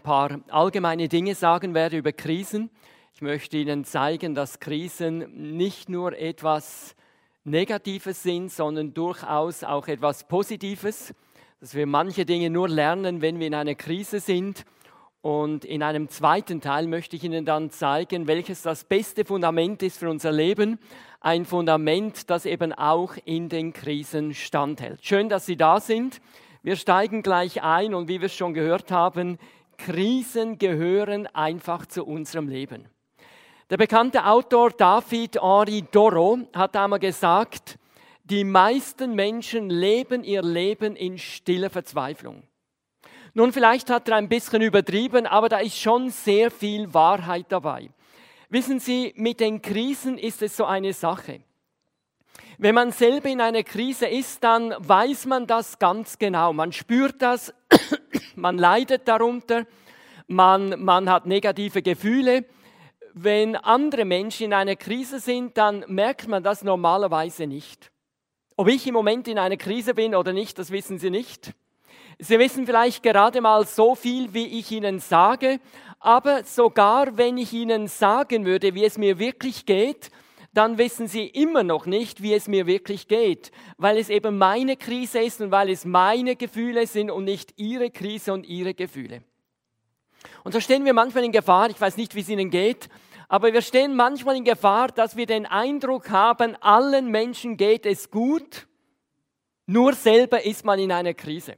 ein paar allgemeine Dinge sagen werde über Krisen. Ich möchte Ihnen zeigen, dass Krisen nicht nur etwas Negatives sind, sondern durchaus auch etwas Positives, dass wir manche Dinge nur lernen, wenn wir in einer Krise sind. Und in einem zweiten Teil möchte ich Ihnen dann zeigen, welches das beste Fundament ist für unser Leben. Ein Fundament, das eben auch in den Krisen standhält. Schön, dass Sie da sind. Wir steigen gleich ein und wie wir es schon gehört haben, Krisen gehören einfach zu unserem Leben. Der bekannte Autor David Henri Doro hat einmal gesagt, die meisten Menschen leben ihr Leben in stiller Verzweiflung. Nun, vielleicht hat er ein bisschen übertrieben, aber da ist schon sehr viel Wahrheit dabei. Wissen Sie, mit den Krisen ist es so eine Sache. Wenn man selber in einer Krise ist, dann weiß man das ganz genau. Man spürt das, man leidet darunter, man, man hat negative Gefühle wenn andere Menschen in einer Krise sind, dann merkt man das normalerweise nicht. Ob ich im Moment in einer Krise bin oder nicht, das wissen Sie nicht. Sie wissen vielleicht gerade mal so viel, wie ich Ihnen sage, aber sogar wenn ich Ihnen sagen würde, wie es mir wirklich geht, dann wissen Sie immer noch nicht, wie es mir wirklich geht, weil es eben meine Krise ist und weil es meine Gefühle sind und nicht Ihre Krise und Ihre Gefühle. Und so stehen wir manchmal in Gefahr, ich weiß nicht, wie es Ihnen geht, aber wir stehen manchmal in Gefahr, dass wir den Eindruck haben, allen Menschen geht es gut, nur selber ist man in einer Krise.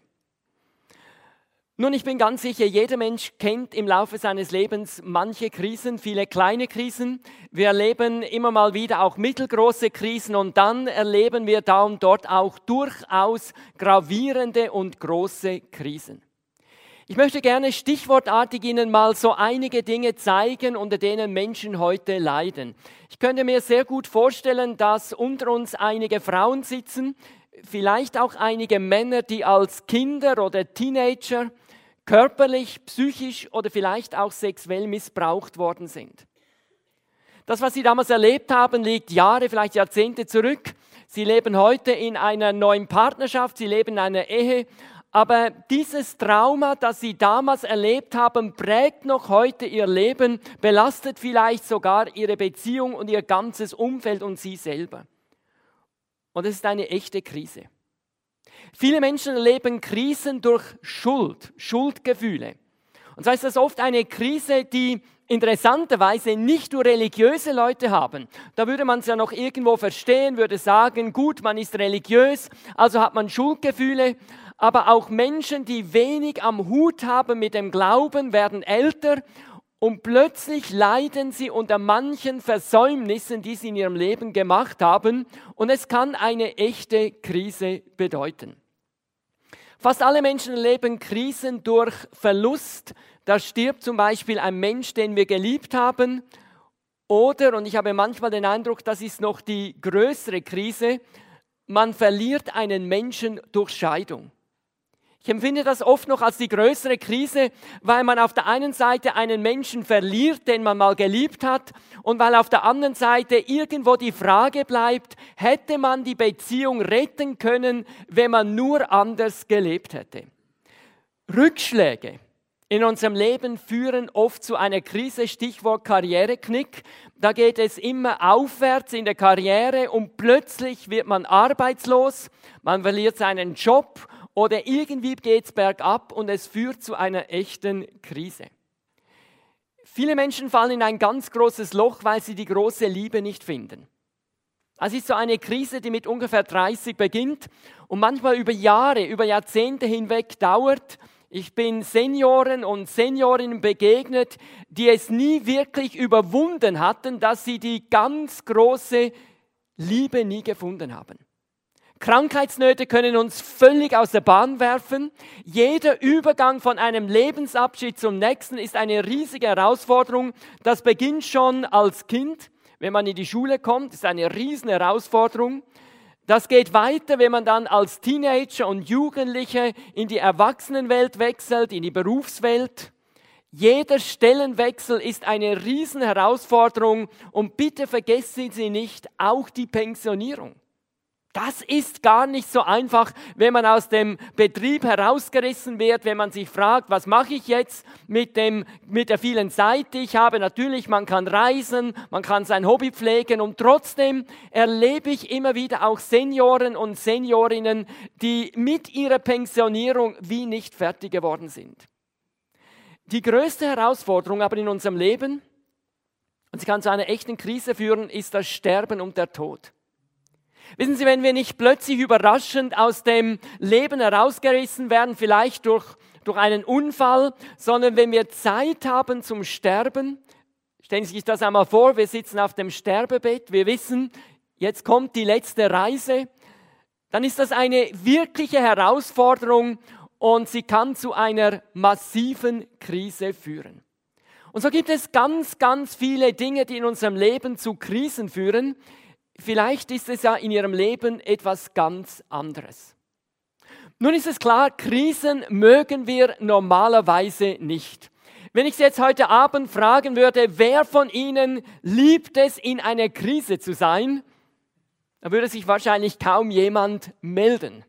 Nun, ich bin ganz sicher, jeder Mensch kennt im Laufe seines Lebens manche Krisen, viele kleine Krisen. Wir erleben immer mal wieder auch mittelgroße Krisen und dann erleben wir da und dort auch durchaus gravierende und große Krisen. Ich möchte gerne stichwortartig Ihnen mal so einige Dinge zeigen, unter denen Menschen heute leiden. Ich könnte mir sehr gut vorstellen, dass unter uns einige Frauen sitzen, vielleicht auch einige Männer, die als Kinder oder Teenager körperlich, psychisch oder vielleicht auch sexuell missbraucht worden sind. Das, was sie damals erlebt haben, liegt Jahre, vielleicht Jahrzehnte zurück. Sie leben heute in einer neuen Partnerschaft, sie leben in einer Ehe aber dieses Trauma, das sie damals erlebt haben, prägt noch heute ihr Leben, belastet vielleicht sogar ihre Beziehung und ihr ganzes Umfeld und sie selber. Und es ist eine echte Krise. Viele Menschen erleben Krisen durch Schuld, Schuldgefühle. Und zwar ist das oft eine Krise, die interessanterweise nicht nur religiöse Leute haben. Da würde man es ja noch irgendwo verstehen, würde sagen, gut, man ist religiös, also hat man Schuldgefühle, aber auch Menschen, die wenig am Hut haben mit dem Glauben, werden älter und plötzlich leiden sie unter manchen Versäumnissen, die sie in ihrem Leben gemacht haben und es kann eine echte Krise bedeuten. Fast alle Menschen erleben Krisen durch Verlust. Da stirbt zum Beispiel ein Mensch, den wir geliebt haben. Oder, und ich habe manchmal den Eindruck, das ist noch die größere Krise, man verliert einen Menschen durch Scheidung. Ich empfinde das oft noch als die größere Krise, weil man auf der einen Seite einen Menschen verliert, den man mal geliebt hat, und weil auf der anderen Seite irgendwo die Frage bleibt, hätte man die Beziehung retten können, wenn man nur anders gelebt hätte. Rückschläge in unserem Leben führen oft zu einer Krise, Stichwort Karriereknick. Da geht es immer aufwärts in der Karriere und plötzlich wird man arbeitslos, man verliert seinen Job oder irgendwie geht es bergab und es führt zu einer echten Krise. Viele Menschen fallen in ein ganz großes Loch, weil sie die große Liebe nicht finden. Es ist so eine Krise, die mit ungefähr 30 beginnt und manchmal über Jahre, über Jahrzehnte hinweg dauert. Ich bin Senioren und Seniorinnen begegnet, die es nie wirklich überwunden hatten, dass sie die ganz große Liebe nie gefunden haben. Krankheitsnöte können uns völlig aus der Bahn werfen. Jeder Übergang von einem Lebensabschied zum nächsten ist eine riesige Herausforderung. Das beginnt schon als Kind, wenn man in die Schule kommt, ist eine riesen Herausforderung. Das geht weiter, wenn man dann als Teenager und Jugendliche in die Erwachsenenwelt wechselt, in die Berufswelt. Jeder Stellenwechsel ist eine riesen Herausforderung und bitte vergessen Sie nicht auch die Pensionierung. Das ist gar nicht so einfach, wenn man aus dem Betrieb herausgerissen wird, wenn man sich fragt, was mache ich jetzt mit, dem, mit der vielen Zeit, die ich habe. Natürlich, man kann reisen, man kann sein Hobby pflegen und trotzdem erlebe ich immer wieder auch Senioren und Seniorinnen, die mit ihrer Pensionierung wie nicht fertig geworden sind. Die größte Herausforderung aber in unserem Leben, und sie kann zu einer echten Krise führen, ist das Sterben und der Tod. Wissen Sie, wenn wir nicht plötzlich überraschend aus dem Leben herausgerissen werden, vielleicht durch, durch einen Unfall, sondern wenn wir Zeit haben zum Sterben, stellen Sie sich das einmal vor, wir sitzen auf dem Sterbebett, wir wissen, jetzt kommt die letzte Reise, dann ist das eine wirkliche Herausforderung und sie kann zu einer massiven Krise führen. Und so gibt es ganz, ganz viele Dinge, die in unserem Leben zu Krisen führen, Vielleicht ist es ja in ihrem Leben etwas ganz anderes. Nun ist es klar, Krisen mögen wir normalerweise nicht. Wenn ich Sie jetzt heute Abend fragen würde, wer von Ihnen liebt es, in einer Krise zu sein, dann würde sich wahrscheinlich kaum jemand melden.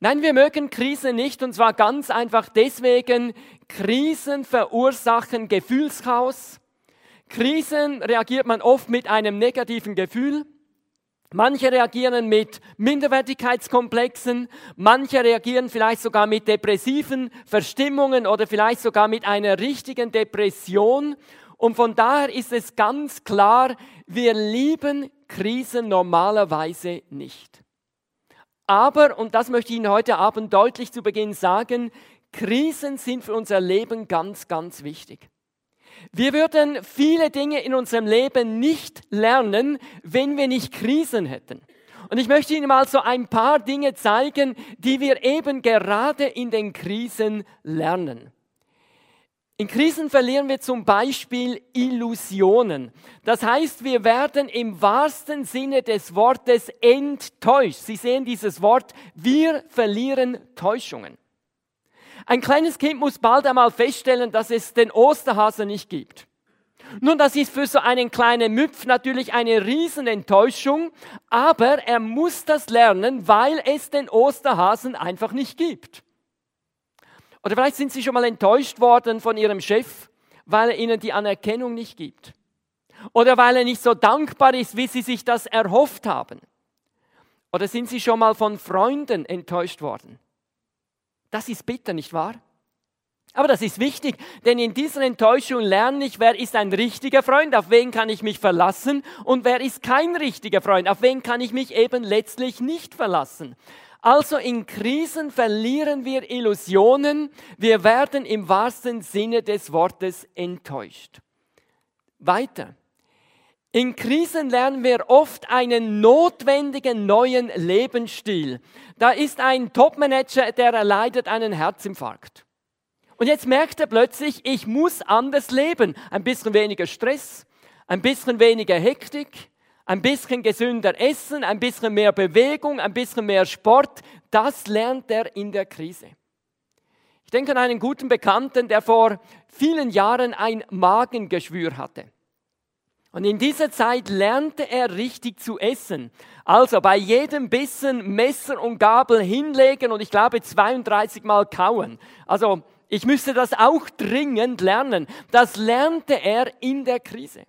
Nein, wir mögen Krisen nicht und zwar ganz einfach deswegen, Krisen verursachen Gefühlschaos, Krisen reagiert man oft mit einem negativen Gefühl. Manche reagieren mit Minderwertigkeitskomplexen, manche reagieren vielleicht sogar mit depressiven Verstimmungen oder vielleicht sogar mit einer richtigen Depression. Und von daher ist es ganz klar, wir lieben Krisen normalerweise nicht. Aber, und das möchte ich Ihnen heute Abend deutlich zu Beginn sagen, Krisen sind für unser Leben ganz, ganz wichtig. Wir würden viele Dinge in unserem Leben nicht lernen, wenn wir nicht Krisen hätten. Und ich möchte Ihnen mal so ein paar Dinge zeigen, die wir eben gerade in den Krisen lernen. In Krisen verlieren wir zum Beispiel Illusionen. Das heißt, wir werden im wahrsten Sinne des Wortes enttäuscht. Sie sehen dieses Wort, wir verlieren Täuschungen. Ein kleines Kind muss bald einmal feststellen, dass es den Osterhasen nicht gibt. Nun, das ist für so einen kleinen Müpf natürlich eine Riesenenttäuschung, aber er muss das lernen, weil es den Osterhasen einfach nicht gibt. Oder vielleicht sind Sie schon mal enttäuscht worden von Ihrem Chef, weil er Ihnen die Anerkennung nicht gibt. Oder weil er nicht so dankbar ist, wie Sie sich das erhofft haben. Oder sind Sie schon mal von Freunden enttäuscht worden? Das ist bitter, nicht wahr? Aber das ist wichtig, denn in dieser Enttäuschung lerne ich, wer ist ein richtiger Freund, auf wen kann ich mich verlassen und wer ist kein richtiger Freund, auf wen kann ich mich eben letztlich nicht verlassen. Also in Krisen verlieren wir Illusionen, wir werden im wahrsten Sinne des Wortes enttäuscht. Weiter. In Krisen lernen wir oft einen notwendigen neuen Lebensstil. Da ist ein Topmanager, der erleidet einen Herzinfarkt. Und jetzt merkt er plötzlich, ich muss anders leben. Ein bisschen weniger Stress, ein bisschen weniger Hektik, ein bisschen gesünder essen, ein bisschen mehr Bewegung, ein bisschen mehr Sport. Das lernt er in der Krise. Ich denke an einen guten Bekannten, der vor vielen Jahren ein Magengeschwür hatte. Und in dieser Zeit lernte er richtig zu essen. Also bei jedem Bissen Messer und Gabel hinlegen und ich glaube 32 Mal kauen. Also ich müsste das auch dringend lernen. Das lernte er in der Krise.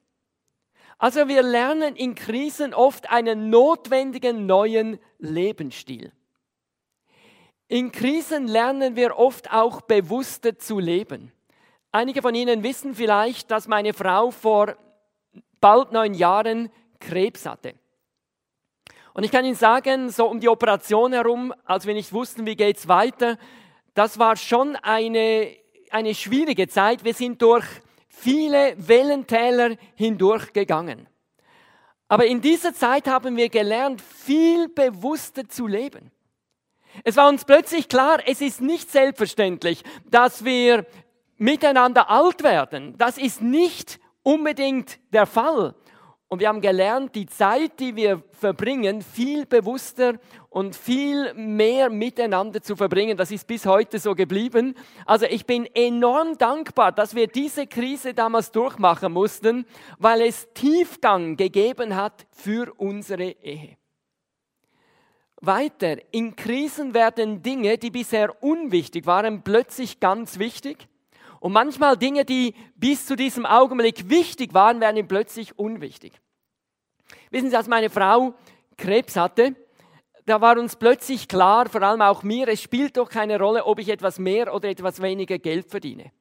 Also wir lernen in Krisen oft einen notwendigen neuen Lebensstil. In Krisen lernen wir oft auch bewusster zu leben. Einige von Ihnen wissen vielleicht, dass meine Frau vor bald neun Jahren Krebs hatte. Und ich kann Ihnen sagen, so um die Operation herum, als wir nicht wussten, wie geht es weiter, das war schon eine, eine schwierige Zeit. Wir sind durch viele Wellentäler hindurchgegangen. Aber in dieser Zeit haben wir gelernt, viel bewusster zu leben. Es war uns plötzlich klar, es ist nicht selbstverständlich, dass wir miteinander alt werden. Das ist nicht unbedingt der Fall. Und wir haben gelernt, die Zeit, die wir verbringen, viel bewusster und viel mehr miteinander zu verbringen. Das ist bis heute so geblieben. Also ich bin enorm dankbar, dass wir diese Krise damals durchmachen mussten, weil es Tiefgang gegeben hat für unsere Ehe. weiter. In Krisen werden Dinge, die bisher unwichtig waren, plötzlich ganz wichtig. Und manchmal Dinge, die bis zu diesem Augenblick wichtig waren, werden plötzlich unwichtig. Wissen Sie, als meine Frau Krebs hatte, da war uns plötzlich klar, vor allem auch mir, es spielt doch keine Rolle, ob ich etwas mehr oder etwas weniger Geld verdiene.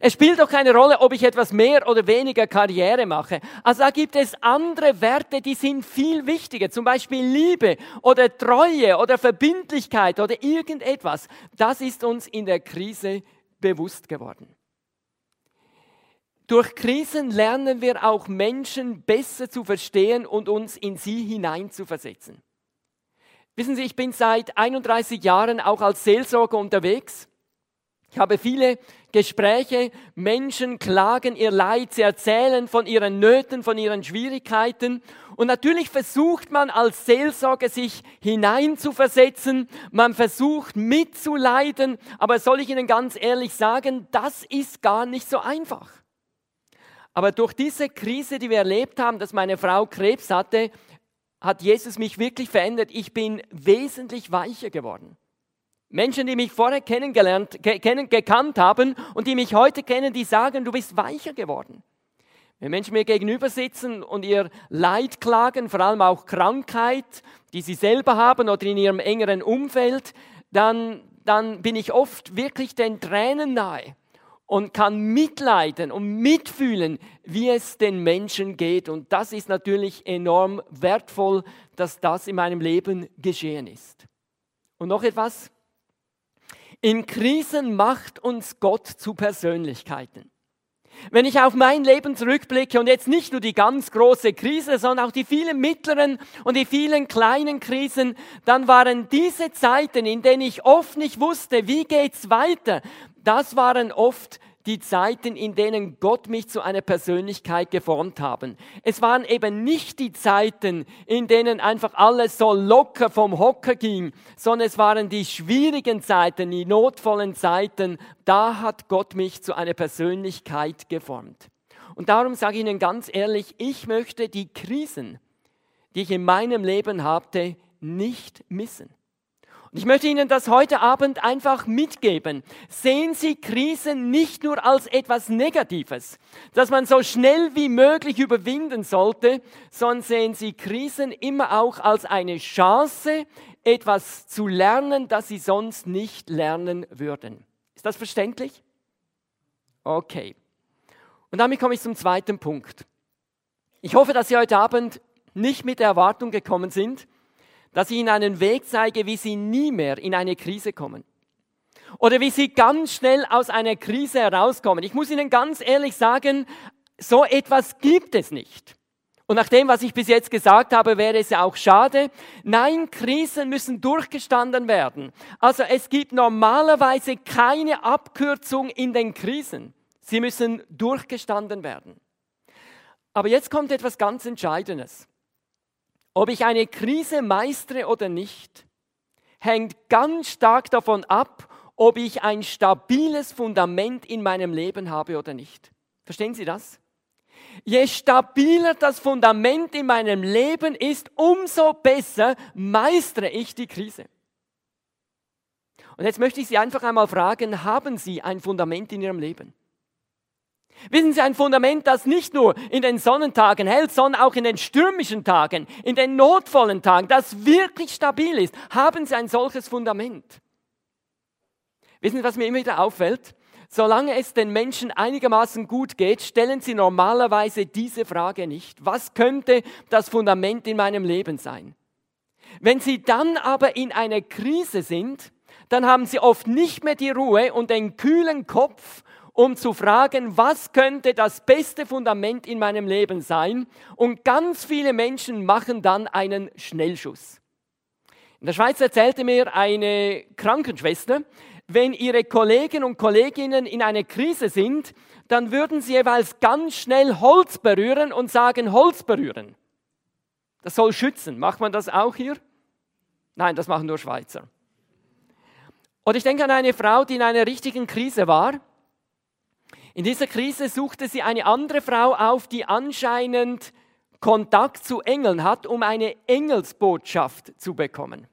Es spielt doch keine Rolle, ob ich etwas mehr oder weniger Karriere mache. Also da gibt es andere Werte, die sind viel wichtiger. Zum Beispiel Liebe oder Treue oder Verbindlichkeit oder irgendetwas. Das ist uns in der Krise bewusst geworden. Durch Krisen lernen wir auch Menschen besser zu verstehen und uns in sie hineinzuversetzen. Wissen Sie, ich bin seit 31 Jahren auch als Seelsorger unterwegs. Ich habe viele Gespräche, Menschen klagen ihr Leid, sie erzählen von ihren Nöten, von ihren Schwierigkeiten. Und natürlich versucht man als Seelsorger sich hineinzuversetzen, man versucht mitzuleiden, aber soll ich Ihnen ganz ehrlich sagen, das ist gar nicht so einfach. Aber durch diese Krise, die wir erlebt haben, dass meine Frau Krebs hatte, hat Jesus mich wirklich verändert. Ich bin wesentlich weicher geworden. Menschen, die mich vorher kennengelernt, kennen, gekannt haben und die mich heute kennen, die sagen, du bist weicher geworden. Wenn Menschen mir gegenüber sitzen und ihr Leid klagen, vor allem auch Krankheit, die sie selber haben oder in ihrem engeren Umfeld, dann, dann bin ich oft wirklich den Tränen nahe und kann mitleiden und mitfühlen, wie es den Menschen geht. Und das ist natürlich enorm wertvoll, dass das in meinem Leben geschehen ist. Und noch etwas, in Krisen macht uns Gott zu Persönlichkeiten. Wenn ich auf mein Leben zurückblicke und jetzt nicht nur die ganz große Krise, sondern auch die vielen mittleren und die vielen kleinen Krisen, dann waren diese Zeiten, in denen ich oft nicht wusste, wie geht's weiter, das waren oft die Zeiten, in denen Gott mich zu einer Persönlichkeit geformt haben. Es waren eben nicht die Zeiten, in denen einfach alles so locker vom Hocker ging, sondern es waren die schwierigen Zeiten, die notvollen Zeiten. Da hat Gott mich zu einer Persönlichkeit geformt. Und darum sage ich Ihnen ganz ehrlich, ich möchte die Krisen, die ich in meinem Leben hatte, nicht missen. Ich möchte Ihnen das heute Abend einfach mitgeben. Sehen Sie Krisen nicht nur als etwas Negatives, das man so schnell wie möglich überwinden sollte, sondern sehen Sie Krisen immer auch als eine Chance, etwas zu lernen, das Sie sonst nicht lernen würden. Ist das verständlich? Okay. Und damit komme ich zum zweiten Punkt. Ich hoffe, dass Sie heute Abend nicht mit der Erwartung gekommen sind, dass ich Ihnen einen Weg zeige, wie Sie nie mehr in eine Krise kommen. Oder wie Sie ganz schnell aus einer Krise herauskommen. Ich muss Ihnen ganz ehrlich sagen, so etwas gibt es nicht. Und nach dem, was ich bis jetzt gesagt habe, wäre es ja auch schade. Nein, Krisen müssen durchgestanden werden. Also es gibt normalerweise keine Abkürzung in den Krisen. Sie müssen durchgestanden werden. Aber jetzt kommt etwas ganz Entscheidendes. Ob ich eine Krise meistere oder nicht, hängt ganz stark davon ab, ob ich ein stabiles Fundament in meinem Leben habe oder nicht. Verstehen Sie das? Je stabiler das Fundament in meinem Leben ist, umso besser meistere ich die Krise. Und jetzt möchte ich Sie einfach einmal fragen, haben Sie ein Fundament in Ihrem Leben? Wissen Sie, ein Fundament, das nicht nur in den Sonnentagen hält, sondern auch in den stürmischen Tagen, in den notvollen Tagen, das wirklich stabil ist. Haben Sie ein solches Fundament? Wissen Sie, was mir immer wieder auffällt? Solange es den Menschen einigermaßen gut geht, stellen sie normalerweise diese Frage nicht. Was könnte das Fundament in meinem Leben sein? Wenn sie dann aber in einer Krise sind, dann haben sie oft nicht mehr die Ruhe und den kühlen Kopf um zu fragen, was könnte das beste Fundament in meinem Leben sein. Und ganz viele Menschen machen dann einen Schnellschuss. In der Schweiz erzählte mir eine Krankenschwester, wenn ihre Kollegen und Kolleginnen in einer Krise sind, dann würden sie jeweils ganz schnell Holz berühren und sagen, Holz berühren. Das soll schützen. Macht man das auch hier? Nein, das machen nur Schweizer. Und ich denke an eine Frau, die in einer richtigen Krise war in dieser Krise suchte sie eine andere Frau auf, die anscheinend Kontakt zu Engeln hat, um eine Engelsbotschaft zu bekommen.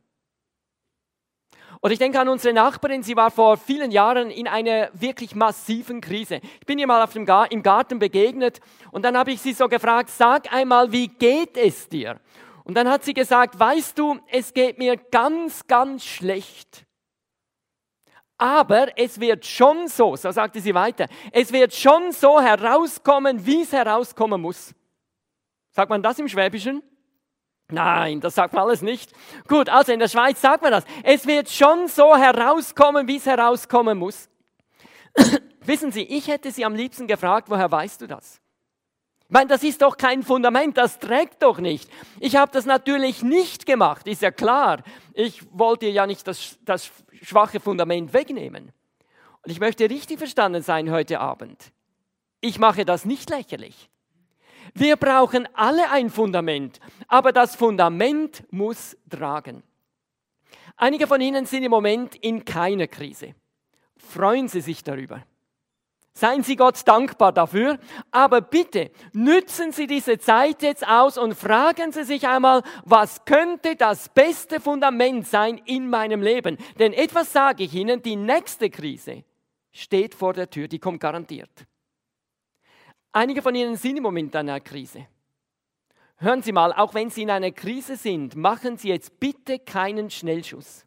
Oder ich denke an unsere Nachbarin, sie war vor vielen Jahren in einer wirklich massiven Krise. Ich bin ihr mal auf dem im Garten begegnet und dann habe ich sie so gefragt, sag einmal, wie geht es dir? Und dann hat sie gesagt, weißt du, es geht mir ganz, ganz schlecht. Aber es wird schon so, so sagte sie weiter, es wird schon so herauskommen, wie es herauskommen muss. Sagt man das im Schwäbischen? Nein, das sagt man alles nicht. Gut, also in der Schweiz sagt man das. Es wird schon so herauskommen, wie es herauskommen muss. Wissen Sie, ich hätte Sie am liebsten gefragt, woher weißt du das? Ich meine, das ist doch kein Fundament, das trägt doch nicht. Ich habe das natürlich nicht gemacht, ist ja klar. Ich wollte ja nicht das, das schwache Fundament wegnehmen. Und ich möchte richtig verstanden sein heute Abend. Ich mache das nicht lächerlich. Wir brauchen alle ein Fundament, aber das Fundament muss tragen. Einige von Ihnen sind im Moment in keiner Krise. Freuen Sie sich darüber. Seien Sie Gott dankbar dafür, aber bitte nützen Sie diese Zeit jetzt aus und fragen Sie sich einmal, was könnte das beste Fundament sein in meinem Leben? Denn etwas sage ich Ihnen, die nächste Krise steht vor der Tür, die kommt garantiert. Einige von Ihnen sind im Moment in einer Krise. Hören Sie mal, auch wenn Sie in einer Krise sind, machen Sie jetzt bitte keinen Schnellschuss,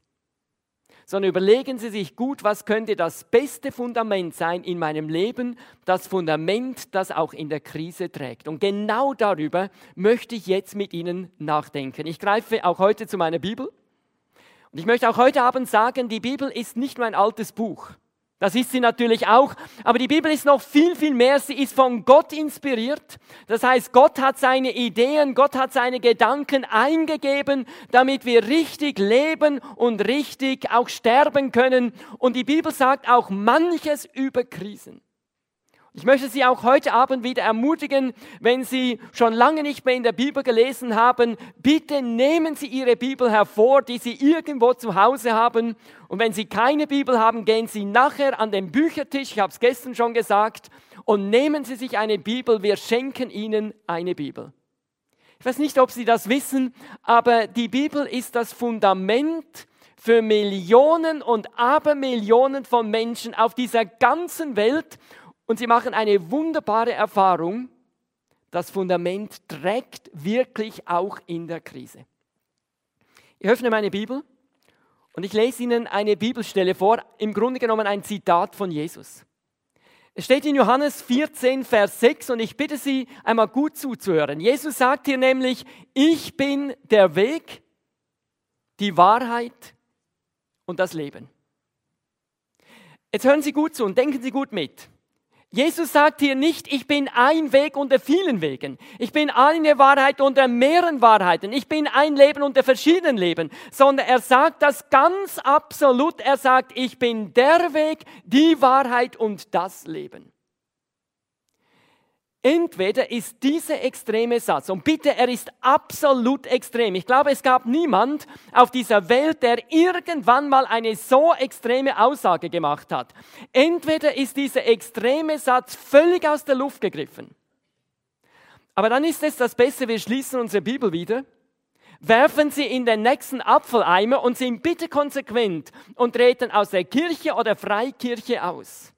sondern überlegen Sie sich gut, was könnte das beste Fundament sein in meinem Leben, das Fundament, das auch in der Krise trägt. Und genau darüber möchte ich jetzt mit Ihnen nachdenken. Ich greife auch heute zu meiner Bibel. Und ich möchte auch heute Abend sagen, die Bibel ist nicht nur ein altes Buch. Das ist sie natürlich auch. Aber die Bibel ist noch viel, viel mehr. Sie ist von Gott inspiriert. Das heißt, Gott hat seine Ideen, Gott hat seine Gedanken eingegeben, damit wir richtig leben und richtig auch sterben können. Und die Bibel sagt auch manches über Krisen. Ich möchte Sie auch heute Abend wieder ermutigen, wenn Sie schon lange nicht mehr in der Bibel gelesen haben, bitte nehmen Sie Ihre Bibel hervor, die Sie irgendwo zu Hause haben. Und wenn Sie keine Bibel haben, gehen Sie nachher an den Büchertisch, ich habe es gestern schon gesagt, und nehmen Sie sich eine Bibel. Wir schenken Ihnen eine Bibel. Ich weiß nicht, ob Sie das wissen, aber die Bibel ist das Fundament für Millionen und Abermillionen von Menschen auf dieser ganzen Welt. Und sie machen eine wunderbare Erfahrung. Das Fundament trägt wirklich auch in der Krise. Ich öffne meine Bibel und ich lese Ihnen eine Bibelstelle vor, im Grunde genommen ein Zitat von Jesus. Es steht in Johannes 14, Vers 6 und ich bitte Sie einmal gut zuzuhören. Jesus sagt hier nämlich, ich bin der Weg, die Wahrheit und das Leben. Jetzt hören Sie gut zu und denken Sie gut mit. Jesus sagt hier nicht, ich bin ein Weg unter vielen Wegen. Ich bin eine Wahrheit unter mehreren Wahrheiten. Ich bin ein Leben unter verschiedenen Leben. Sondern er sagt das ganz absolut. Er sagt, ich bin der Weg, die Wahrheit und das Leben. Entweder ist dieser extreme Satz, und bitte, er ist absolut extrem. Ich glaube, es gab niemand auf dieser Welt, der irgendwann mal eine so extreme Aussage gemacht hat. Entweder ist dieser extreme Satz völlig aus der Luft gegriffen. Aber dann ist es das Beste, wir schließen unsere Bibel wieder, werfen sie in den nächsten Apfeleimer und sind bitte konsequent und treten aus der Kirche oder Freikirche aus.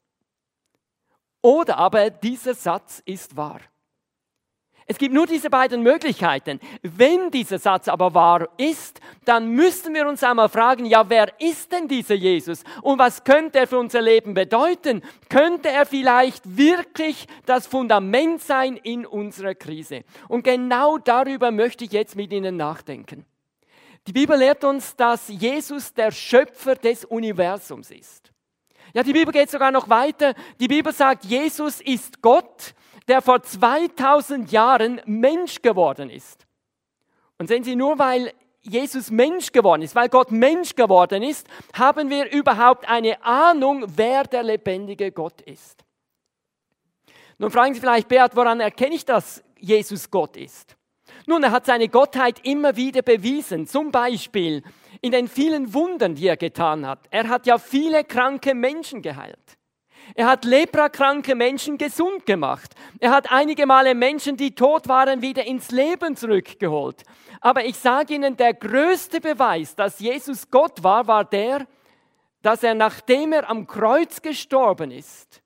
Oder aber dieser Satz ist wahr. Es gibt nur diese beiden Möglichkeiten. Wenn dieser Satz aber wahr ist, dann müssen wir uns einmal fragen, ja, wer ist denn dieser Jesus und was könnte er für unser Leben bedeuten? Könnte er vielleicht wirklich das Fundament sein in unserer Krise? Und genau darüber möchte ich jetzt mit Ihnen nachdenken. Die Bibel lehrt uns, dass Jesus der Schöpfer des Universums ist. Ja, die Bibel geht sogar noch weiter. Die Bibel sagt, Jesus ist Gott, der vor 2000 Jahren Mensch geworden ist. Und sehen Sie, nur weil Jesus Mensch geworden ist, weil Gott Mensch geworden ist, haben wir überhaupt eine Ahnung, wer der lebendige Gott ist. Nun fragen Sie vielleicht, Beat, woran erkenne ich, dass Jesus Gott ist? Nun, er hat seine Gottheit immer wieder bewiesen. Zum Beispiel in den vielen Wundern, die er getan hat. Er hat ja viele kranke Menschen geheilt. Er hat leprakranke Menschen gesund gemacht. Er hat einige Male Menschen, die tot waren, wieder ins Leben zurückgeholt. Aber ich sage Ihnen, der größte Beweis, dass Jesus Gott war, war der, dass er, nachdem er am Kreuz gestorben ist,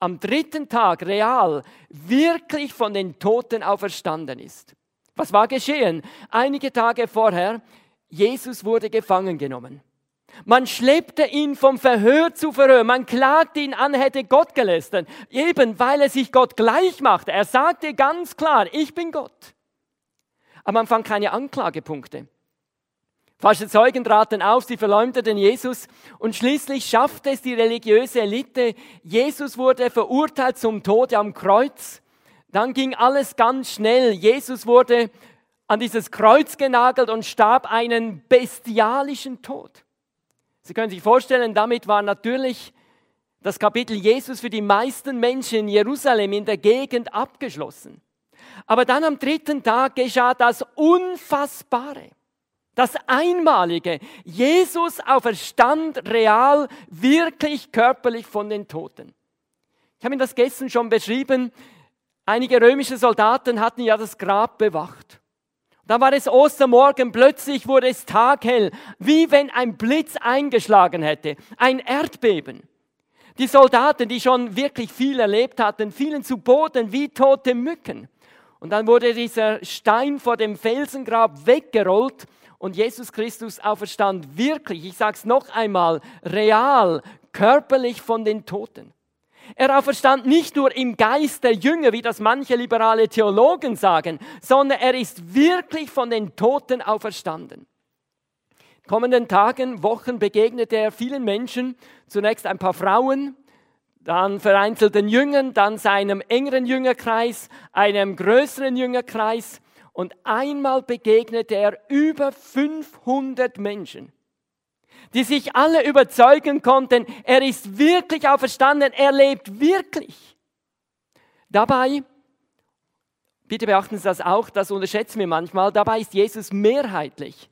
am dritten Tag real wirklich von den Toten auferstanden ist. Was war geschehen? Einige Tage vorher, Jesus wurde gefangen genommen. Man schleppte ihn vom Verhör zu Verhör. Man klagte ihn an, hätte Gott gelästert. Eben weil er sich Gott gleich machte. Er sagte ganz klar, ich bin Gott. Aber man fand keine Anklagepunkte. Falsche Zeugen traten auf, sie verleumdeten Jesus und schließlich schaffte es die religiöse Elite. Jesus wurde verurteilt zum Tode am Kreuz. Dann ging alles ganz schnell. Jesus wurde an dieses Kreuz genagelt und starb einen bestialischen Tod. Sie können sich vorstellen, damit war natürlich das Kapitel Jesus für die meisten Menschen in Jerusalem in der Gegend abgeschlossen. Aber dann am dritten Tag geschah das Unfassbare. Das Einmalige. Jesus auferstand real, wirklich körperlich von den Toten. Ich habe Ihnen das gestern schon beschrieben. Einige römische Soldaten hatten ja das Grab bewacht. Da war es Ostermorgen, plötzlich wurde es taghell, wie wenn ein Blitz eingeschlagen hätte, ein Erdbeben. Die Soldaten, die schon wirklich viel erlebt hatten, fielen zu Boden wie tote Mücken. Und dann wurde dieser Stein vor dem Felsengrab weggerollt und Jesus Christus auferstand wirklich, ich sage es noch einmal, real, körperlich von den Toten. Er auferstand nicht nur im Geist der Jünger, wie das manche liberale Theologen sagen, sondern er ist wirklich von den Toten auferstanden. In kommenden Tagen, Wochen begegnete er vielen Menschen, zunächst ein paar Frauen, dann vereinzelten Jüngern, dann seinem engeren Jüngerkreis, einem größeren Jüngerkreis und einmal begegnete er über 500 Menschen, die sich alle überzeugen konnten, er ist wirklich auferstanden, er lebt wirklich. Dabei, bitte beachten Sie das auch, das unterschätzen wir manchmal, dabei ist Jesus mehrheitlich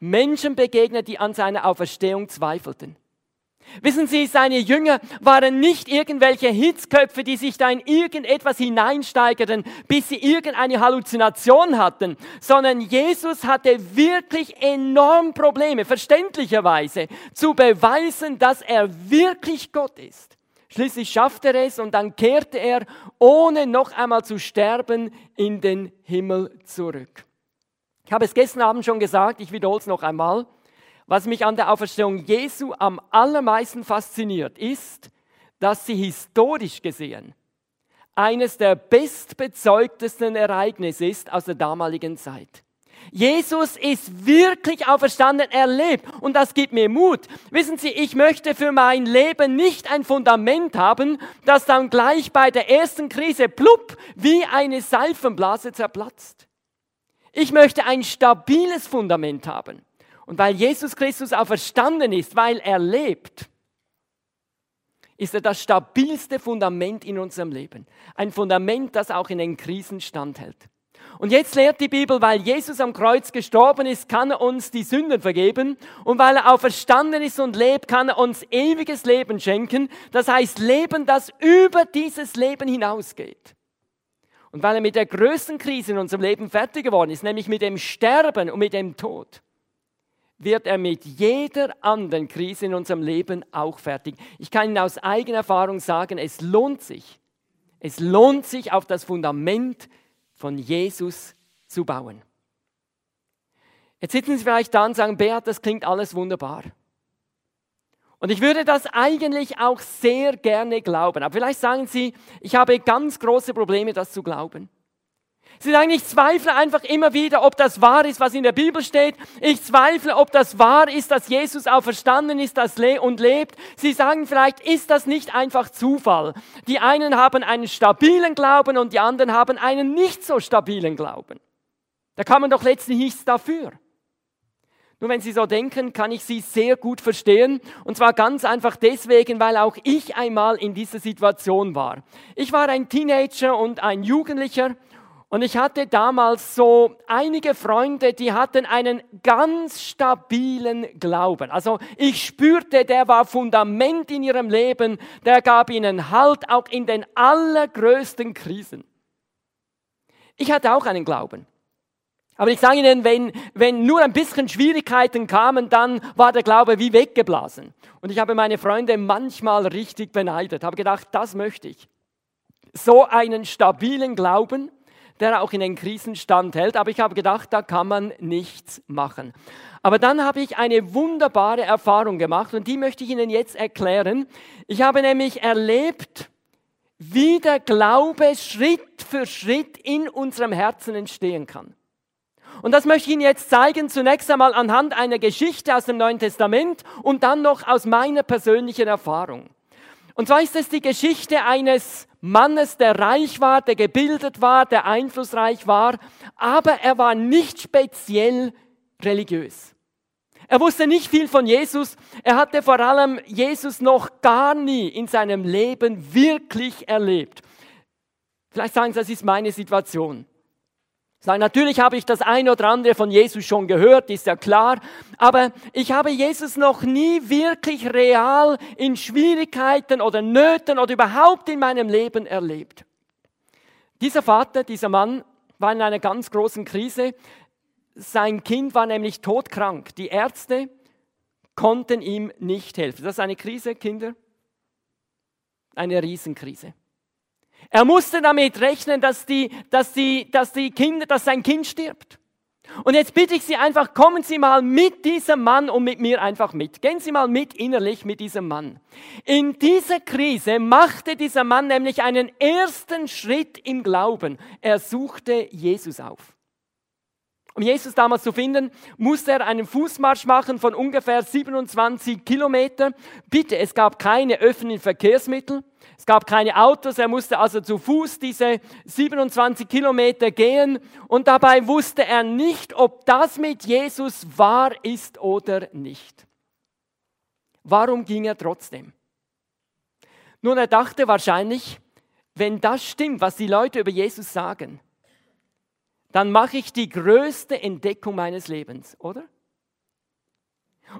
Menschen begegnet, die an seiner Auferstehung zweifelten. Wissen Sie, seine Jünger waren nicht irgendwelche Hitzköpfe, die sich da in irgendetwas hineinsteigerten, bis sie irgendeine Halluzination hatten, sondern Jesus hatte wirklich enorm Probleme, verständlicherweise, zu beweisen, dass er wirklich Gott ist. Schließlich schaffte er es und dann kehrte er, ohne noch einmal zu sterben, in den Himmel zurück. Ich habe es gestern Abend schon gesagt, ich wiederhole es noch einmal. Was mich an der Auferstehung Jesu am allermeisten fasziniert, ist, dass sie historisch gesehen eines der bestbezeugtesten Ereignisse ist aus der damaligen Zeit. Jesus ist wirklich auferstanden, er lebt und das gibt mir Mut. Wissen Sie, ich möchte für mein Leben nicht ein Fundament haben, das dann gleich bei der ersten Krise plupp wie eine Seifenblase zerplatzt. Ich möchte ein stabiles Fundament haben. Und weil Jesus Christus auferstanden ist, weil er lebt, ist er das stabilste Fundament in unserem Leben. Ein Fundament, das auch in den Krisen standhält. Und jetzt lehrt die Bibel, weil Jesus am Kreuz gestorben ist, kann er uns die Sünden vergeben. Und weil er auferstanden ist und lebt, kann er uns ewiges Leben schenken. Das heißt Leben, das über dieses Leben hinausgeht. Und weil er mit der größten Krise in unserem Leben fertig geworden ist, nämlich mit dem Sterben und mit dem Tod, wird er mit jeder anderen Krise in unserem Leben auch fertig. Ich kann Ihnen aus eigener Erfahrung sagen, es lohnt sich. Es lohnt sich, auf das Fundament von Jesus zu bauen. Jetzt sitzen Sie vielleicht da und sagen, Beat, das klingt alles wunderbar. Und ich würde das eigentlich auch sehr gerne glauben. Aber vielleicht sagen Sie, ich habe ganz große Probleme, das zu glauben. Sie sagen, ich zweifle einfach immer wieder, ob das wahr ist, was in der Bibel steht. Ich zweifle, ob das wahr ist, dass Jesus auferstanden ist und lebt. Sie sagen vielleicht, ist das nicht einfach Zufall? Die einen haben einen stabilen Glauben und die anderen haben einen nicht so stabilen Glauben. Da kann man doch letztlich nichts dafür. Nur wenn Sie so denken, kann ich Sie sehr gut verstehen. Und zwar ganz einfach deswegen, weil auch ich einmal in dieser Situation war. Ich war ein Teenager und ein Jugendlicher und ich hatte damals so einige Freunde, die hatten einen ganz stabilen Glauben. Also ich spürte, der war Fundament in ihrem Leben, der gab ihnen Halt auch in den allergrößten Krisen. Ich hatte auch einen Glauben. Aber ich sage Ihnen, wenn, wenn nur ein bisschen Schwierigkeiten kamen, dann war der Glaube wie weggeblasen. Und ich habe meine Freunde manchmal richtig beneidet, habe gedacht, das möchte ich. So einen stabilen Glauben, der auch in den Krisen standhält. Aber ich habe gedacht, da kann man nichts machen. Aber dann habe ich eine wunderbare Erfahrung gemacht und die möchte ich Ihnen jetzt erklären. Ich habe nämlich erlebt, wie der Glaube Schritt für Schritt in unserem Herzen entstehen kann. Und das möchte ich Ihnen jetzt zeigen, zunächst einmal anhand einer Geschichte aus dem Neuen Testament und dann noch aus meiner persönlichen Erfahrung. Und zwar ist es die Geschichte eines Mannes, der reich war, der gebildet war, der einflussreich war, aber er war nicht speziell religiös. Er wusste nicht viel von Jesus. Er hatte vor allem Jesus noch gar nie in seinem Leben wirklich erlebt. Vielleicht sagen Sie, das ist meine Situation. Sagen, natürlich habe ich das eine oder andere von Jesus schon gehört, ist ja klar, aber ich habe Jesus noch nie wirklich real in Schwierigkeiten oder Nöten oder überhaupt in meinem Leben erlebt. Dieser Vater, dieser Mann war in einer ganz großen Krise. Sein Kind war nämlich todkrank. Die Ärzte konnten ihm nicht helfen. Das ist eine Krise, Kinder? Eine Riesenkrise. Er musste damit rechnen, dass, die, dass, die, dass, die Kinder, dass sein Kind stirbt. Und jetzt bitte ich Sie einfach, kommen Sie mal mit diesem Mann und mit mir einfach mit. Gehen Sie mal mit innerlich mit diesem Mann. In dieser Krise machte dieser Mann nämlich einen ersten Schritt im Glauben. Er suchte Jesus auf. Um Jesus damals zu finden, musste er einen Fußmarsch machen von ungefähr 27 Kilometern. Bitte, es gab keine öffentlichen Verkehrsmittel, es gab keine Autos, er musste also zu Fuß diese 27 Kilometer gehen und dabei wusste er nicht, ob das mit Jesus wahr ist oder nicht. Warum ging er trotzdem? Nun, er dachte wahrscheinlich, wenn das stimmt, was die Leute über Jesus sagen, dann mache ich die größte Entdeckung meines Lebens, oder?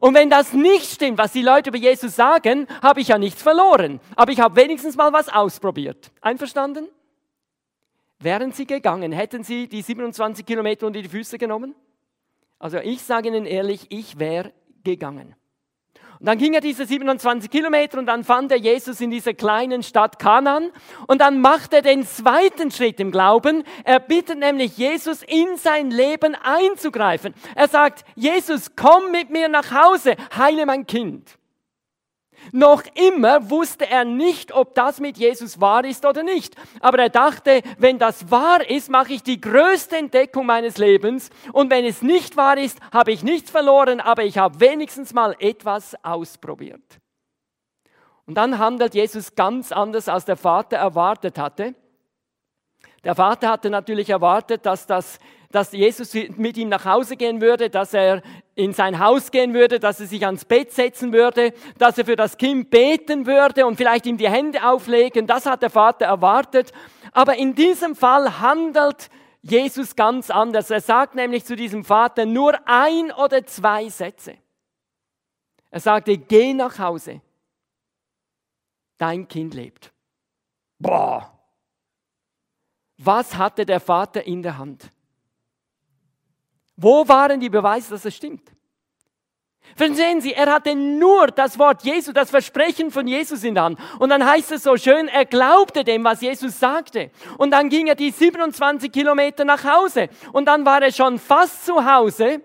Und wenn das nicht stimmt, was die Leute über Jesus sagen, habe ich ja nichts verloren. Aber ich habe wenigstens mal was ausprobiert. Einverstanden? Wären Sie gegangen, hätten Sie die 27 Kilometer unter die Füße genommen? Also ich sage Ihnen ehrlich, ich wäre gegangen. Und dann ging er diese 27 Kilometer und dann fand er Jesus in dieser kleinen Stadt Kanan. Und dann macht er den zweiten Schritt im Glauben. Er bittet nämlich Jesus, in sein Leben einzugreifen. Er sagt, Jesus, komm mit mir nach Hause, heile mein Kind. Noch immer wusste er nicht, ob das mit Jesus wahr ist oder nicht. Aber er dachte, wenn das wahr ist, mache ich die größte Entdeckung meines Lebens. Und wenn es nicht wahr ist, habe ich nichts verloren, aber ich habe wenigstens mal etwas ausprobiert. Und dann handelt Jesus ganz anders, als der Vater erwartet hatte. Der Vater hatte natürlich erwartet, dass, das, dass Jesus mit ihm nach Hause gehen würde, dass er in sein Haus gehen würde, dass er sich ans Bett setzen würde, dass er für das Kind beten würde und vielleicht ihm die Hände auflegen. Das hat der Vater erwartet. Aber in diesem Fall handelt Jesus ganz anders. Er sagt nämlich zu diesem Vater nur ein oder zwei Sätze. Er sagte, geh nach Hause. Dein Kind lebt. Boah, was hatte der Vater in der Hand? Wo waren die Beweise, dass es stimmt? Verstehen Sie, er hatte nur das Wort Jesu, das Versprechen von Jesus in der Hand. Und dann heißt es so schön, er glaubte dem, was Jesus sagte. Und dann ging er die 27 Kilometer nach Hause. Und dann war er schon fast zu Hause.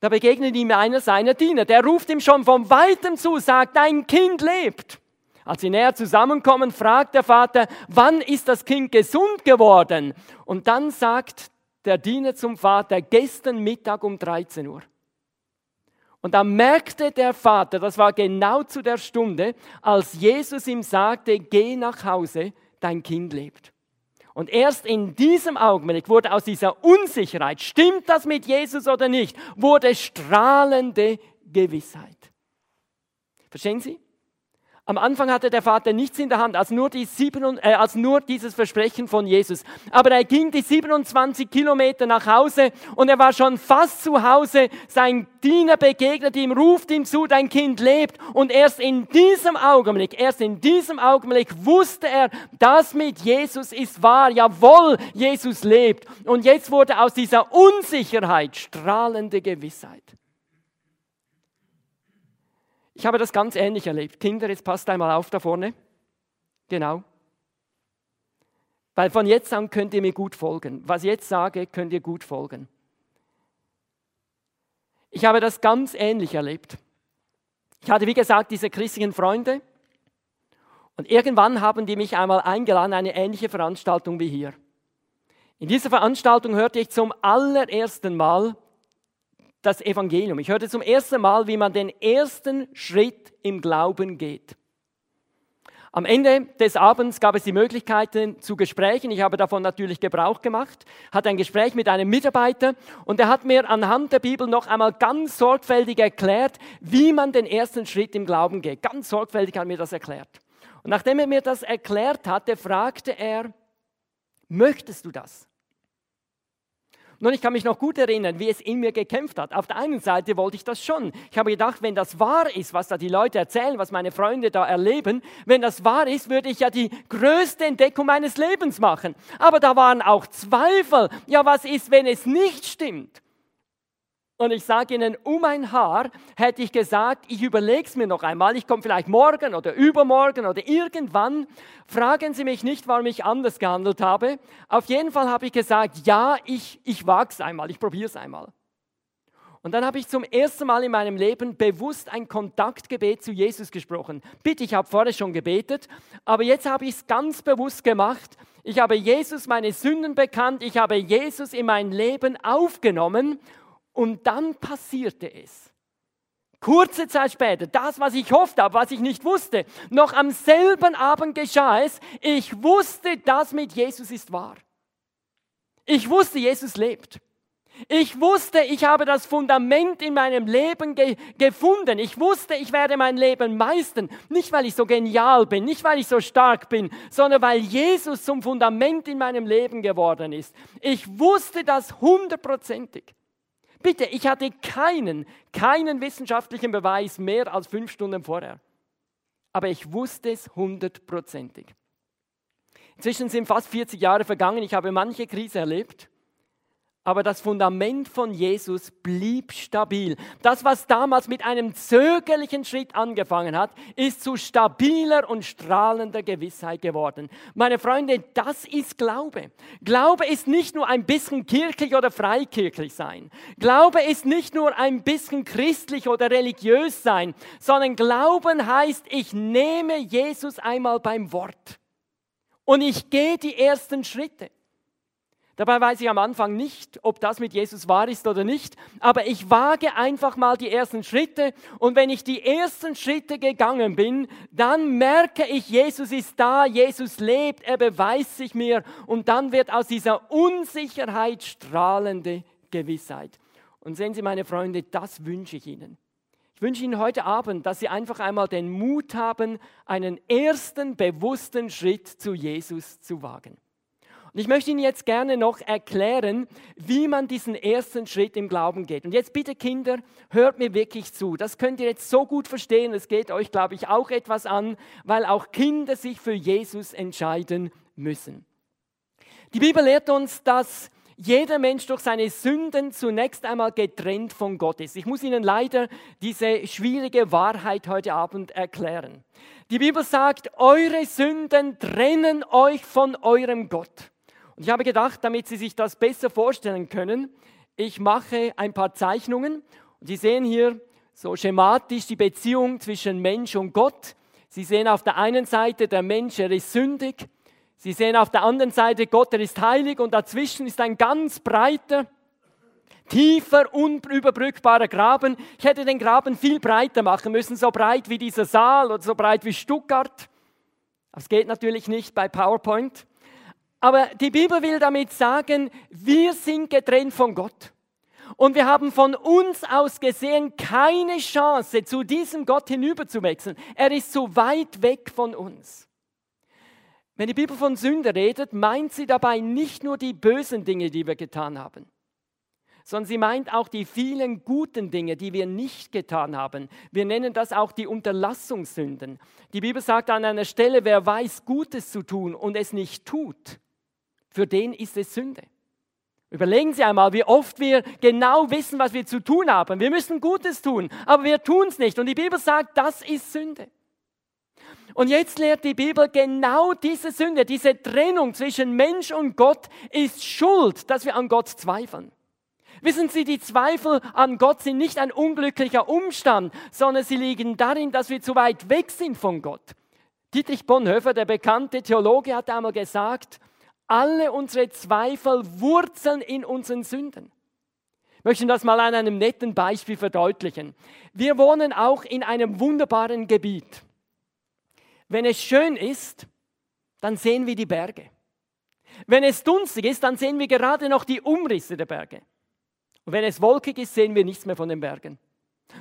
Da begegnet ihm einer seiner Diener. Der ruft ihm schon von weitem zu, sagt, dein Kind lebt. Als sie näher zusammenkommen, fragt der Vater, wann ist das Kind gesund geworden? Und dann sagt der Diener zum Vater, gestern Mittag um 13 Uhr. Und da merkte der Vater, das war genau zu der Stunde, als Jesus ihm sagte, geh nach Hause, dein Kind lebt. Und erst in diesem Augenblick wurde aus dieser Unsicherheit, stimmt das mit Jesus oder nicht, wurde strahlende Gewissheit. Verstehen Sie? Am Anfang hatte der Vater nichts in der Hand, als nur, die sieben, äh, als nur dieses Versprechen von Jesus. Aber er ging die 27 Kilometer nach Hause und er war schon fast zu Hause. Sein Diener begegnet ihm, ruft ihm zu, dein Kind lebt. Und erst in diesem Augenblick, erst in diesem Augenblick wusste er, das mit Jesus ist wahr. Jawohl, Jesus lebt. Und jetzt wurde aus dieser Unsicherheit strahlende Gewissheit. Ich habe das ganz ähnlich erlebt. Kinder, jetzt passt einmal auf da vorne. Genau. Weil von jetzt an könnt ihr mir gut folgen. Was ich jetzt sage, könnt ihr gut folgen. Ich habe das ganz ähnlich erlebt. Ich hatte, wie gesagt, diese christlichen Freunde. Und irgendwann haben die mich einmal eingeladen, eine ähnliche Veranstaltung wie hier. In dieser Veranstaltung hörte ich zum allerersten Mal das Evangelium. Ich hörte zum ersten Mal, wie man den ersten Schritt im Glauben geht. Am Ende des Abends gab es die Möglichkeiten zu Gesprächen. Ich habe davon natürlich Gebrauch gemacht, hatte ein Gespräch mit einem Mitarbeiter und er hat mir anhand der Bibel noch einmal ganz sorgfältig erklärt, wie man den ersten Schritt im Glauben geht. Ganz sorgfältig hat er mir das erklärt. Und nachdem er mir das erklärt hatte, fragte er, möchtest du das? Nun, ich kann mich noch gut erinnern, wie es in mir gekämpft hat. Auf der einen Seite wollte ich das schon. Ich habe gedacht, wenn das wahr ist, was da die Leute erzählen, was meine Freunde da erleben, wenn das wahr ist, würde ich ja die größte Entdeckung meines Lebens machen. Aber da waren auch Zweifel. Ja, was ist, wenn es nicht stimmt? Und ich sage Ihnen, um ein Haar hätte ich gesagt, ich überlege es mir noch einmal, ich komme vielleicht morgen oder übermorgen oder irgendwann. Fragen Sie mich nicht, warum ich anders gehandelt habe. Auf jeden Fall habe ich gesagt, ja, ich, ich wage es einmal, ich probiere es einmal. Und dann habe ich zum ersten Mal in meinem Leben bewusst ein Kontaktgebet zu Jesus gesprochen. Bitte, ich habe vorher schon gebetet, aber jetzt habe ich es ganz bewusst gemacht. Ich habe Jesus meine Sünden bekannt, ich habe Jesus in mein Leben aufgenommen und dann passierte es. Kurze Zeit später, das, was ich hoffte, aber was ich nicht wusste, noch am selben Abend geschah es. Ich wusste, das mit Jesus ist wahr. Ich wusste, Jesus lebt. Ich wusste, ich habe das Fundament in meinem Leben ge gefunden. Ich wusste, ich werde mein Leben meistern. Nicht, weil ich so genial bin, nicht, weil ich so stark bin, sondern weil Jesus zum Fundament in meinem Leben geworden ist. Ich wusste das hundertprozentig. Bitte, ich hatte keinen, keinen wissenschaftlichen Beweis mehr als fünf Stunden vorher. Aber ich wusste es hundertprozentig. Inzwischen sind fast 40 Jahre vergangen. Ich habe manche Krise erlebt aber das Fundament von Jesus blieb stabil. Das, was damals mit einem zögerlichen Schritt angefangen hat, ist zu stabiler und strahlender Gewissheit geworden. Meine Freunde, das ist Glaube. Glaube ist nicht nur ein bisschen kirchlich oder freikirchlich sein. Glaube ist nicht nur ein bisschen christlich oder religiös sein, sondern Glauben heißt, ich nehme Jesus einmal beim Wort und ich gehe die ersten Schritte. Dabei weiß ich am Anfang nicht, ob das mit Jesus wahr ist oder nicht, aber ich wage einfach mal die ersten Schritte und wenn ich die ersten Schritte gegangen bin, dann merke ich, Jesus ist da, Jesus lebt, er beweist sich mir und dann wird aus dieser Unsicherheit strahlende Gewissheit. Und sehen Sie, meine Freunde, das wünsche ich Ihnen. Ich wünsche Ihnen heute Abend, dass Sie einfach einmal den Mut haben, einen ersten bewussten Schritt zu Jesus zu wagen. Und ich möchte Ihnen jetzt gerne noch erklären, wie man diesen ersten Schritt im Glauben geht. Und jetzt bitte Kinder, hört mir wirklich zu. Das könnt ihr jetzt so gut verstehen. Es geht euch, glaube ich, auch etwas an, weil auch Kinder sich für Jesus entscheiden müssen. Die Bibel lehrt uns, dass jeder Mensch durch seine Sünden zunächst einmal getrennt von Gott ist. Ich muss Ihnen leider diese schwierige Wahrheit heute Abend erklären. Die Bibel sagt, eure Sünden trennen euch von eurem Gott. Und ich habe gedacht, damit Sie sich das besser vorstellen können, ich mache ein paar Zeichnungen. Und Sie sehen hier so schematisch die Beziehung zwischen Mensch und Gott. Sie sehen auf der einen Seite, der Mensch, er ist sündig. Sie sehen auf der anderen Seite, Gott, er ist heilig. Und dazwischen ist ein ganz breiter, tiefer, unüberbrückbarer Graben. Ich hätte den Graben viel breiter machen müssen, so breit wie dieser Saal oder so breit wie Stuttgart. Das geht natürlich nicht bei PowerPoint. Aber die Bibel will damit sagen, wir sind getrennt von Gott. Und wir haben von uns aus gesehen keine Chance, zu diesem Gott hinüberzuwechseln. Er ist so weit weg von uns. Wenn die Bibel von Sünde redet, meint sie dabei nicht nur die bösen Dinge, die wir getan haben, sondern sie meint auch die vielen guten Dinge, die wir nicht getan haben. Wir nennen das auch die Unterlassungssünden. Die Bibel sagt an einer Stelle, wer weiß, Gutes zu tun und es nicht tut, für den ist es Sünde. Überlegen Sie einmal, wie oft wir genau wissen, was wir zu tun haben. Wir müssen Gutes tun, aber wir tun es nicht. Und die Bibel sagt, das ist Sünde. Und jetzt lehrt die Bibel genau diese Sünde, diese Trennung zwischen Mensch und Gott ist Schuld, dass wir an Gott zweifeln. Wissen Sie, die Zweifel an Gott sind nicht ein unglücklicher Umstand, sondern sie liegen darin, dass wir zu weit weg sind von Gott. Dietrich Bonhoeffer, der bekannte Theologe, hat einmal gesagt, alle unsere Zweifel wurzeln in unseren Sünden. Ich möchte das mal an einem netten Beispiel verdeutlichen. Wir wohnen auch in einem wunderbaren Gebiet. Wenn es schön ist, dann sehen wir die Berge. Wenn es dunstig ist, dann sehen wir gerade noch die Umrisse der Berge. Und wenn es wolkig ist, sehen wir nichts mehr von den Bergen.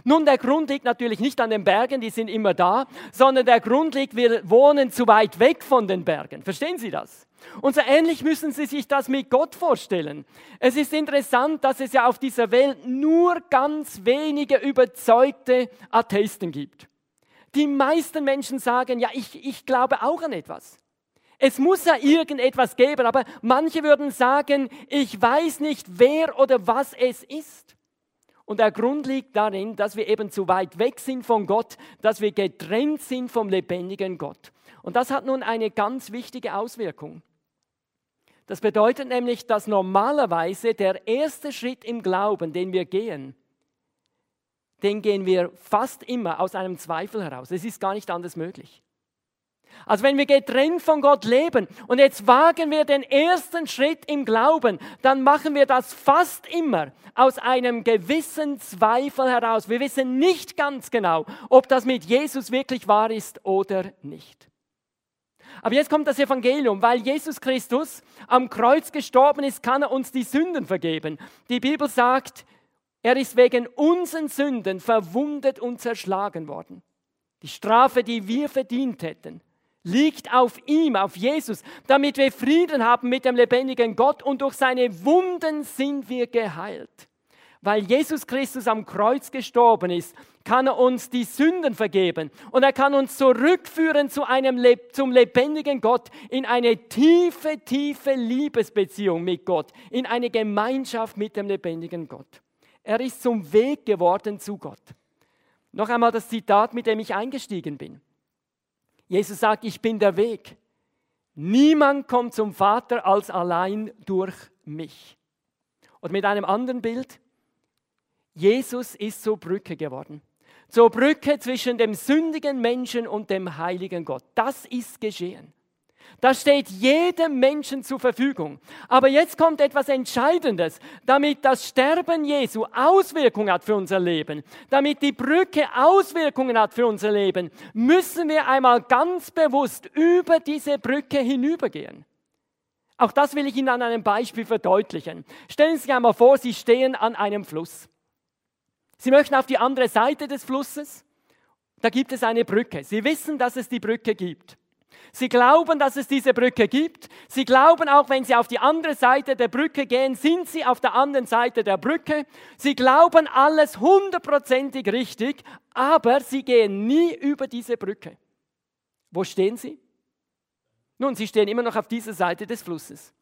Nun, der Grund liegt natürlich nicht an den Bergen, die sind immer da, sondern der Grund liegt, wir wohnen zu weit weg von den Bergen. Verstehen Sie das? Und so ähnlich müssen Sie sich das mit Gott vorstellen. Es ist interessant, dass es ja auf dieser Welt nur ganz wenige überzeugte Atheisten gibt. Die meisten Menschen sagen, ja, ich, ich glaube auch an etwas. Es muss ja irgendetwas geben, aber manche würden sagen, ich weiß nicht, wer oder was es ist. Und der Grund liegt darin, dass wir eben zu weit weg sind von Gott, dass wir getrennt sind vom lebendigen Gott. Und das hat nun eine ganz wichtige Auswirkung. Das bedeutet nämlich, dass normalerweise der erste Schritt im Glauben, den wir gehen, den gehen wir fast immer aus einem Zweifel heraus. Es ist gar nicht anders möglich. Also wenn wir getrennt von Gott leben und jetzt wagen wir den ersten Schritt im Glauben, dann machen wir das fast immer aus einem gewissen Zweifel heraus. Wir wissen nicht ganz genau, ob das mit Jesus wirklich wahr ist oder nicht. Aber jetzt kommt das Evangelium. Weil Jesus Christus am Kreuz gestorben ist, kann er uns die Sünden vergeben. Die Bibel sagt, er ist wegen unseren Sünden verwundet und zerschlagen worden. Die Strafe, die wir verdient hätten, liegt auf ihm, auf Jesus, damit wir Frieden haben mit dem lebendigen Gott und durch seine Wunden sind wir geheilt. Weil Jesus Christus am Kreuz gestorben ist, kann er uns die Sünden vergeben und er kann uns zurückführen zu einem zum lebendigen Gott in eine tiefe, tiefe Liebesbeziehung mit Gott, in eine Gemeinschaft mit dem lebendigen Gott. Er ist zum Weg geworden zu Gott. Noch einmal das Zitat, mit dem ich eingestiegen bin. Jesus sagt, ich bin der Weg. Niemand kommt zum Vater als allein durch mich. Und mit einem anderen Bild, Jesus ist zur Brücke geworden. Zur Brücke zwischen dem sündigen Menschen und dem heiligen Gott. Das ist geschehen. Das steht jedem Menschen zur Verfügung. Aber jetzt kommt etwas Entscheidendes. Damit das Sterben Jesu Auswirkungen hat für unser Leben, damit die Brücke Auswirkungen hat für unser Leben, müssen wir einmal ganz bewusst über diese Brücke hinübergehen. Auch das will ich Ihnen an einem Beispiel verdeutlichen. Stellen Sie sich einmal vor, Sie stehen an einem Fluss. Sie möchten auf die andere Seite des Flusses. Da gibt es eine Brücke. Sie wissen, dass es die Brücke gibt. Sie glauben, dass es diese Brücke gibt. Sie glauben auch, wenn Sie auf die andere Seite der Brücke gehen, sind Sie auf der anderen Seite der Brücke. Sie glauben alles hundertprozentig richtig, aber Sie gehen nie über diese Brücke. Wo stehen Sie? Nun, Sie stehen immer noch auf dieser Seite des Flusses.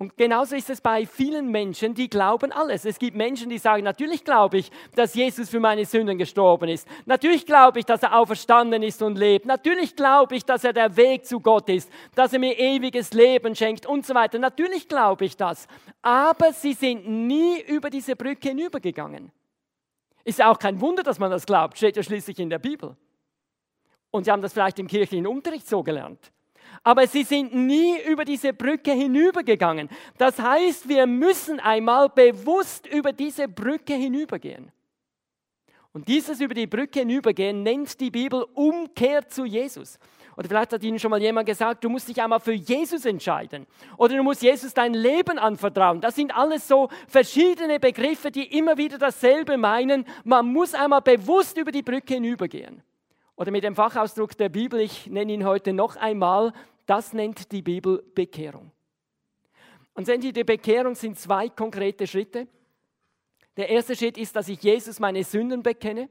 Und genauso ist es bei vielen Menschen, die glauben alles. Es gibt Menschen, die sagen, natürlich glaube ich, dass Jesus für meine Sünden gestorben ist. Natürlich glaube ich, dass er auferstanden ist und lebt. Natürlich glaube ich, dass er der Weg zu Gott ist, dass er mir ewiges Leben schenkt und so weiter. Natürlich glaube ich das. Aber sie sind nie über diese Brücke hinübergegangen. Ist ja auch kein Wunder, dass man das glaubt, steht ja schließlich in der Bibel. Und sie haben das vielleicht im kirchlichen Unterricht so gelernt aber sie sind nie über diese Brücke hinübergegangen. Das heißt, wir müssen einmal bewusst über diese Brücke hinübergehen. Und dieses über die Brücke hinübergehen nennt die Bibel Umkehr zu Jesus. Oder vielleicht hat Ihnen schon mal jemand gesagt, du musst dich einmal für Jesus entscheiden. Oder du musst Jesus dein Leben anvertrauen. Das sind alles so verschiedene Begriffe, die immer wieder dasselbe meinen. Man muss einmal bewusst über die Brücke hinübergehen. Oder mit dem Fachausdruck der Bibel, ich nenne ihn heute noch einmal, das nennt die Bibel Bekehrung. Und sehen Sie, die Bekehrung sind zwei konkrete Schritte. Der erste Schritt ist, dass ich Jesus meine Sünden bekenne.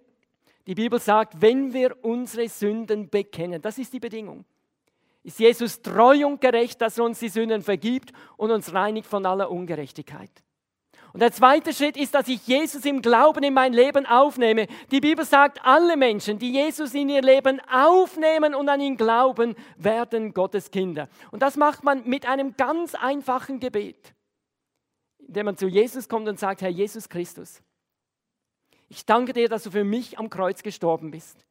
Die Bibel sagt, wenn wir unsere Sünden bekennen, das ist die Bedingung. Ist Jesus treu und gerecht, dass er uns die Sünden vergibt und uns reinigt von aller Ungerechtigkeit. Und der zweite Schritt ist, dass ich Jesus im Glauben in mein Leben aufnehme. Die Bibel sagt, alle Menschen, die Jesus in ihr Leben aufnehmen und an ihn glauben, werden Gottes Kinder. Und das macht man mit einem ganz einfachen Gebet, indem man zu Jesus kommt und sagt, Herr Jesus Christus, ich danke dir, dass du für mich am Kreuz gestorben bist.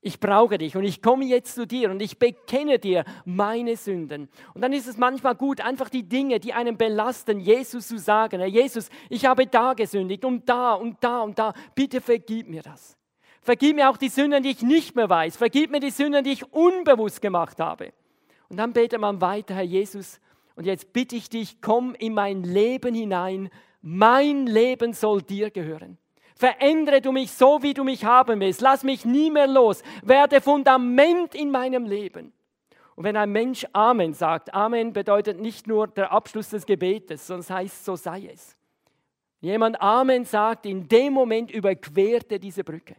Ich brauche dich und ich komme jetzt zu dir und ich bekenne dir meine Sünden. Und dann ist es manchmal gut, einfach die Dinge, die einen belasten, Jesus zu sagen. Herr Jesus, ich habe da gesündigt und da und da und da. Bitte vergib mir das. Vergib mir auch die Sünden, die ich nicht mehr weiß. Vergib mir die Sünden, die ich unbewusst gemacht habe. Und dann betet man weiter, Herr Jesus, und jetzt bitte ich dich, komm in mein Leben hinein. Mein Leben soll dir gehören. Verändere du mich so, wie du mich haben willst. Lass mich nie mehr los. Werde Fundament in meinem Leben. Und wenn ein Mensch Amen sagt, Amen bedeutet nicht nur der Abschluss des Gebetes, sondern es heißt, so sei es. Jemand Amen sagt, in dem Moment überquert er diese Brücke.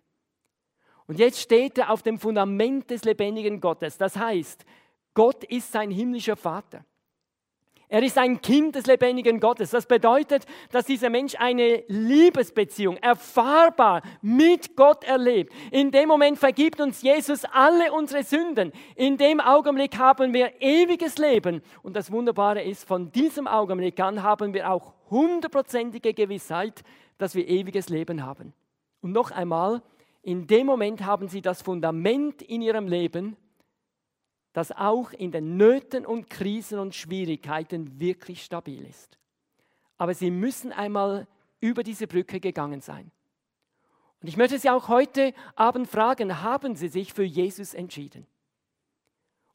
Und jetzt steht er auf dem Fundament des lebendigen Gottes. Das heißt, Gott ist sein himmlischer Vater. Er ist ein Kind des lebendigen Gottes. Das bedeutet, dass dieser Mensch eine Liebesbeziehung erfahrbar mit Gott erlebt. In dem Moment vergibt uns Jesus alle unsere Sünden. In dem Augenblick haben wir ewiges Leben. Und das Wunderbare ist, von diesem Augenblick an haben wir auch hundertprozentige Gewissheit, dass wir ewiges Leben haben. Und noch einmal, in dem Moment haben Sie das Fundament in Ihrem Leben das auch in den Nöten und Krisen und Schwierigkeiten wirklich stabil ist. Aber sie müssen einmal über diese Brücke gegangen sein. Und ich möchte Sie auch heute Abend fragen, haben Sie sich für Jesus entschieden?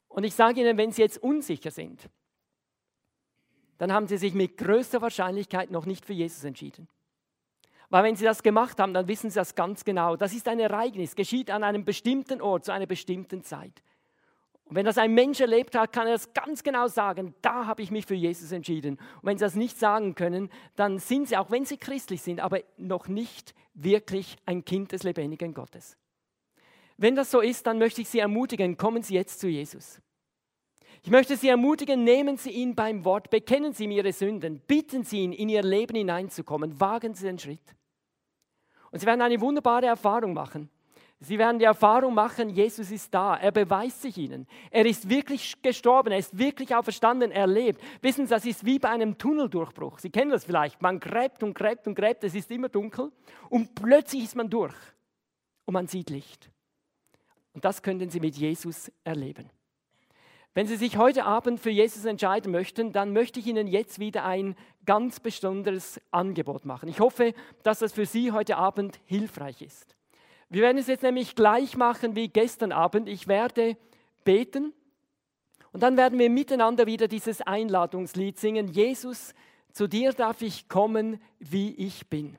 Und ich sage Ihnen, wenn Sie jetzt unsicher sind, dann haben Sie sich mit größter Wahrscheinlichkeit noch nicht für Jesus entschieden. Weil wenn Sie das gemacht haben, dann wissen Sie das ganz genau. Das ist ein Ereignis, geschieht an einem bestimmten Ort, zu einer bestimmten Zeit. Und wenn das ein Mensch erlebt hat, kann er das ganz genau sagen, da habe ich mich für Jesus entschieden. Und wenn sie das nicht sagen können, dann sind sie, auch wenn sie christlich sind, aber noch nicht wirklich ein Kind des lebendigen Gottes. Wenn das so ist, dann möchte ich Sie ermutigen, kommen Sie jetzt zu Jesus. Ich möchte Sie ermutigen, nehmen Sie ihn beim Wort, bekennen Sie ihm Ihre Sünden, bitten Sie ihn, in Ihr Leben hineinzukommen, wagen Sie den Schritt. Und Sie werden eine wunderbare Erfahrung machen. Sie werden die Erfahrung machen, Jesus ist da, er beweist sich ihnen. Er ist wirklich gestorben, er ist wirklich auferstanden, er lebt. Wissen Sie, das ist wie bei einem Tunneldurchbruch. Sie kennen das vielleicht, man gräbt und gräbt und gräbt, es ist immer dunkel und plötzlich ist man durch und man sieht Licht. Und das könnten Sie mit Jesus erleben. Wenn Sie sich heute Abend für Jesus entscheiden möchten, dann möchte ich Ihnen jetzt wieder ein ganz besonderes Angebot machen. Ich hoffe, dass das für Sie heute Abend hilfreich ist. Wir werden es jetzt nämlich gleich machen wie gestern Abend. Ich werde beten und dann werden wir miteinander wieder dieses Einladungslied singen. Jesus, zu dir darf ich kommen, wie ich bin.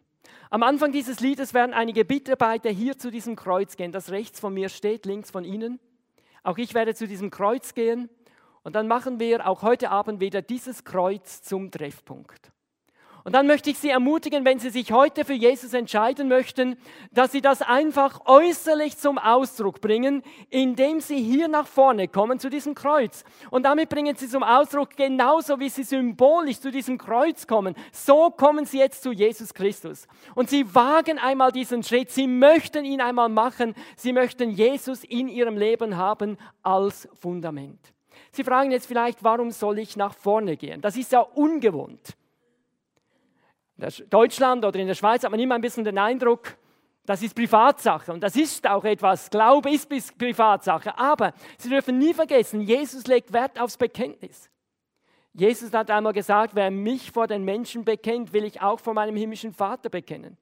Am Anfang dieses Liedes werden einige Mitarbeiter hier zu diesem Kreuz gehen, das rechts von mir steht, links von Ihnen. Auch ich werde zu diesem Kreuz gehen und dann machen wir auch heute Abend wieder dieses Kreuz zum Treffpunkt. Und dann möchte ich Sie ermutigen, wenn Sie sich heute für Jesus entscheiden möchten, dass Sie das einfach äußerlich zum Ausdruck bringen, indem Sie hier nach vorne kommen zu diesem Kreuz. Und damit bringen Sie zum Ausdruck, genauso wie Sie symbolisch zu diesem Kreuz kommen, so kommen Sie jetzt zu Jesus Christus. Und Sie wagen einmal diesen Schritt, Sie möchten ihn einmal machen, Sie möchten Jesus in Ihrem Leben haben als Fundament. Sie fragen jetzt vielleicht, warum soll ich nach vorne gehen? Das ist ja ungewohnt. In Deutschland oder in der Schweiz hat man immer ein bisschen den Eindruck, das ist Privatsache und das ist auch etwas. Glaube ist Privatsache. Aber Sie dürfen nie vergessen, Jesus legt Wert aufs Bekenntnis. Jesus hat einmal gesagt, wer mich vor den Menschen bekennt, will ich auch vor meinem himmlischen Vater bekennen.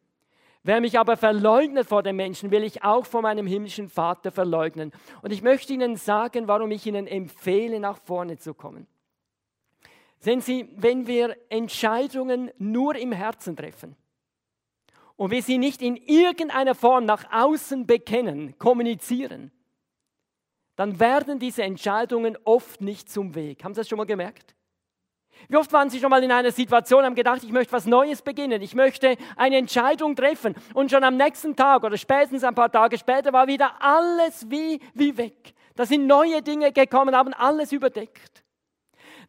Wer mich aber verleugnet vor den Menschen, will ich auch vor meinem himmlischen Vater verleugnen. Und ich möchte Ihnen sagen, warum ich Ihnen empfehle, nach vorne zu kommen. Sehen Sie, wenn wir Entscheidungen nur im Herzen treffen und wir sie nicht in irgendeiner Form nach außen bekennen, kommunizieren, dann werden diese Entscheidungen oft nicht zum Weg. Haben Sie das schon mal gemerkt? Wie oft waren Sie schon mal in einer Situation, haben gedacht, ich möchte was Neues beginnen, ich möchte eine Entscheidung treffen und schon am nächsten Tag oder spätestens ein paar Tage später war wieder alles wie, wie weg. Da sind neue Dinge gekommen, haben alles überdeckt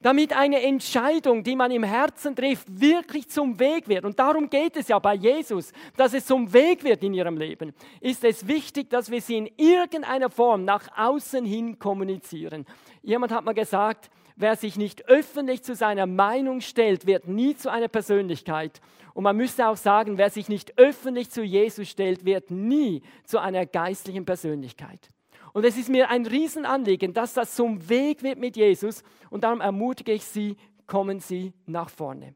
damit eine Entscheidung, die man im Herzen trifft, wirklich zum Weg wird. Und darum geht es ja bei Jesus, dass es zum Weg wird in ihrem Leben. Ist es wichtig, dass wir sie in irgendeiner Form nach außen hin kommunizieren. Jemand hat mal gesagt, wer sich nicht öffentlich zu seiner Meinung stellt, wird nie zu einer Persönlichkeit. Und man müsste auch sagen, wer sich nicht öffentlich zu Jesus stellt, wird nie zu einer geistlichen Persönlichkeit. Und es ist mir ein Riesenanliegen, dass das zum Weg wird mit Jesus. Und darum ermutige ich Sie, kommen Sie nach vorne.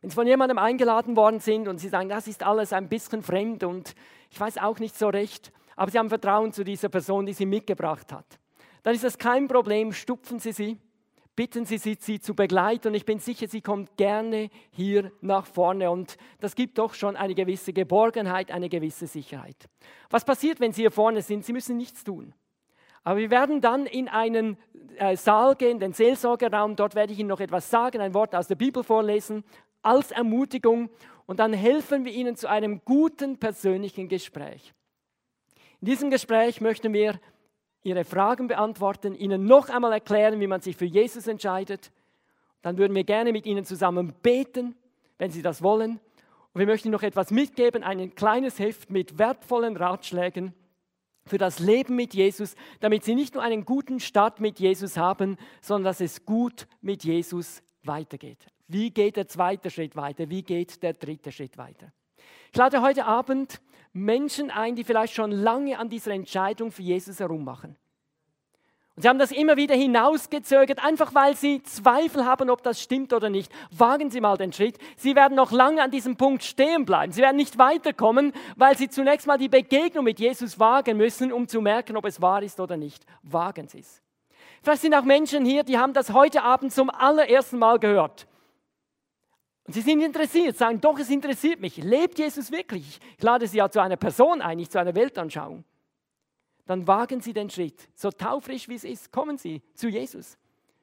Wenn Sie von jemandem eingeladen worden sind und Sie sagen, das ist alles ein bisschen fremd und ich weiß auch nicht so recht, aber Sie haben Vertrauen zu dieser Person, die Sie mitgebracht hat, dann ist das kein Problem, stupfen Sie sie bitten Sie sie, sie zu begleiten und ich bin sicher, sie kommt gerne hier nach vorne und das gibt doch schon eine gewisse Geborgenheit, eine gewisse Sicherheit. Was passiert, wenn Sie hier vorne sind? Sie müssen nichts tun. Aber wir werden dann in einen äh, Saal gehen, den Seelsorgerraum, dort werde ich Ihnen noch etwas sagen, ein Wort aus der Bibel vorlesen, als Ermutigung und dann helfen wir Ihnen zu einem guten persönlichen Gespräch. In diesem Gespräch möchten wir Ihre Fragen beantworten, Ihnen noch einmal erklären, wie man sich für Jesus entscheidet. Dann würden wir gerne mit Ihnen zusammen beten, wenn Sie das wollen. Und wir möchten noch etwas mitgeben, ein kleines Heft mit wertvollen Ratschlägen für das Leben mit Jesus, damit Sie nicht nur einen guten Start mit Jesus haben, sondern dass es gut mit Jesus weitergeht. Wie geht der zweite Schritt weiter? Wie geht der dritte Schritt weiter? Ich lade heute Abend Menschen ein, die vielleicht schon lange an dieser Entscheidung für Jesus herummachen. Und sie haben das immer wieder hinausgezögert, einfach weil sie Zweifel haben, ob das stimmt oder nicht. Wagen Sie mal den Schritt. Sie werden noch lange an diesem Punkt stehen bleiben. Sie werden nicht weiterkommen, weil Sie zunächst mal die Begegnung mit Jesus wagen müssen, um zu merken, ob es wahr ist oder nicht. Wagen Sie es. Vielleicht sind auch Menschen hier, die haben das heute Abend zum allerersten Mal gehört. Und sie sind interessiert, sagen, doch, es interessiert mich. Lebt Jesus wirklich? Ich lade sie ja zu einer Person ein, nicht zu einer Weltanschauung. Dann wagen Sie den Schritt, so taufrisch wie es ist, kommen Sie zu Jesus.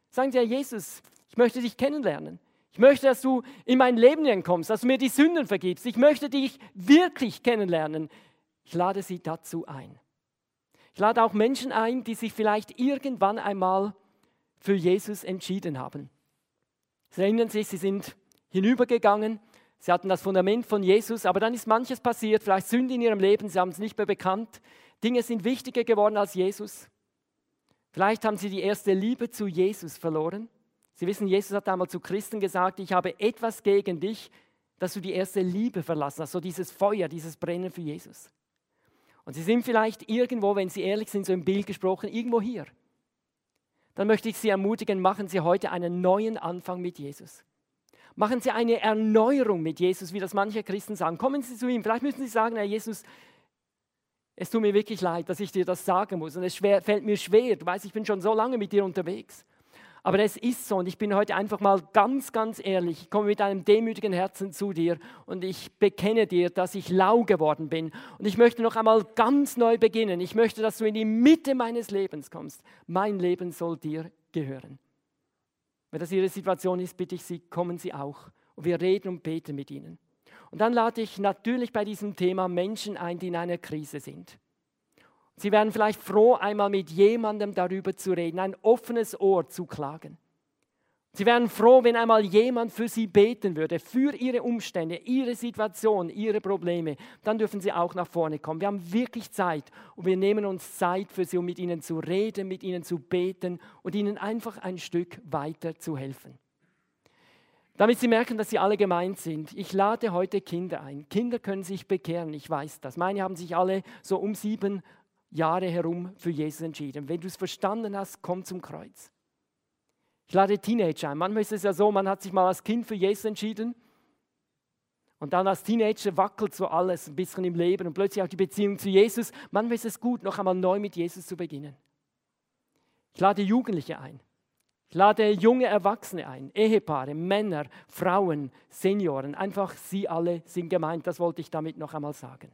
Sagen Sie, Herr Jesus, ich möchte dich kennenlernen. Ich möchte, dass du in mein Leben hineinkommst, dass du mir die Sünden vergibst. Ich möchte dich wirklich kennenlernen. Ich lade Sie dazu ein. Ich lade auch Menschen ein, die sich vielleicht irgendwann einmal für Jesus entschieden haben. Sie erinnern sich, sie sind hinübergegangen. Sie hatten das Fundament von Jesus, aber dann ist manches passiert, vielleicht Sünde in ihrem Leben, sie haben es nicht mehr bekannt. Dinge sind wichtiger geworden als Jesus. Vielleicht haben sie die erste Liebe zu Jesus verloren. Sie wissen, Jesus hat einmal zu Christen gesagt, ich habe etwas gegen dich, dass du die erste Liebe verlassen hast, so dieses Feuer, dieses Brennen für Jesus. Und sie sind vielleicht irgendwo, wenn sie ehrlich sind, so im Bild gesprochen, irgendwo hier. Dann möchte ich Sie ermutigen, machen Sie heute einen neuen Anfang mit Jesus. Machen Sie eine Erneuerung mit Jesus, wie das manche Christen sagen. Kommen Sie zu ihm. Vielleicht müssen Sie sagen, Herr Jesus, es tut mir wirklich leid, dass ich dir das sagen muss. Und es schwer, fällt mir schwer. Du weißt, ich bin schon so lange mit dir unterwegs. Aber es ist so und ich bin heute einfach mal ganz, ganz ehrlich. Ich komme mit einem demütigen Herzen zu dir und ich bekenne dir, dass ich lau geworden bin. Und ich möchte noch einmal ganz neu beginnen. Ich möchte, dass du in die Mitte meines Lebens kommst. Mein Leben soll dir gehören. Wenn das Ihre Situation ist, bitte ich Sie, kommen Sie auch. Und wir reden und beten mit Ihnen. Und dann lade ich natürlich bei diesem Thema Menschen ein, die in einer Krise sind. Sie wären vielleicht froh, einmal mit jemandem darüber zu reden, ein offenes Ohr zu klagen. Sie wären froh, wenn einmal jemand für sie beten würde, für ihre Umstände, ihre Situation, ihre Probleme. Dann dürfen sie auch nach vorne kommen. Wir haben wirklich Zeit und wir nehmen uns Zeit für sie, um mit ihnen zu reden, mit ihnen zu beten und ihnen einfach ein Stück weiter zu helfen. Damit sie merken, dass sie alle gemeint sind. Ich lade heute Kinder ein. Kinder können sich bekehren, ich weiß das. Meine haben sich alle so um sieben Jahre herum für Jesus entschieden. Wenn du es verstanden hast, komm zum Kreuz. Ich lade Teenager ein. Manchmal ist es ja so, man hat sich mal als Kind für Jesus entschieden Und dann als Teenager wackelt so alles ein bisschen im Leben und plötzlich auch die Beziehung zu Jesus. Manchmal ist es gut, noch einmal neu mit Jesus zu beginnen. Ich lade Jugendliche ein. Ich lade junge Erwachsene ein, Ehepaare, Männer, Frauen, Senioren. Einfach sie alle sind gemeint. Das wollte ich damit noch einmal sagen.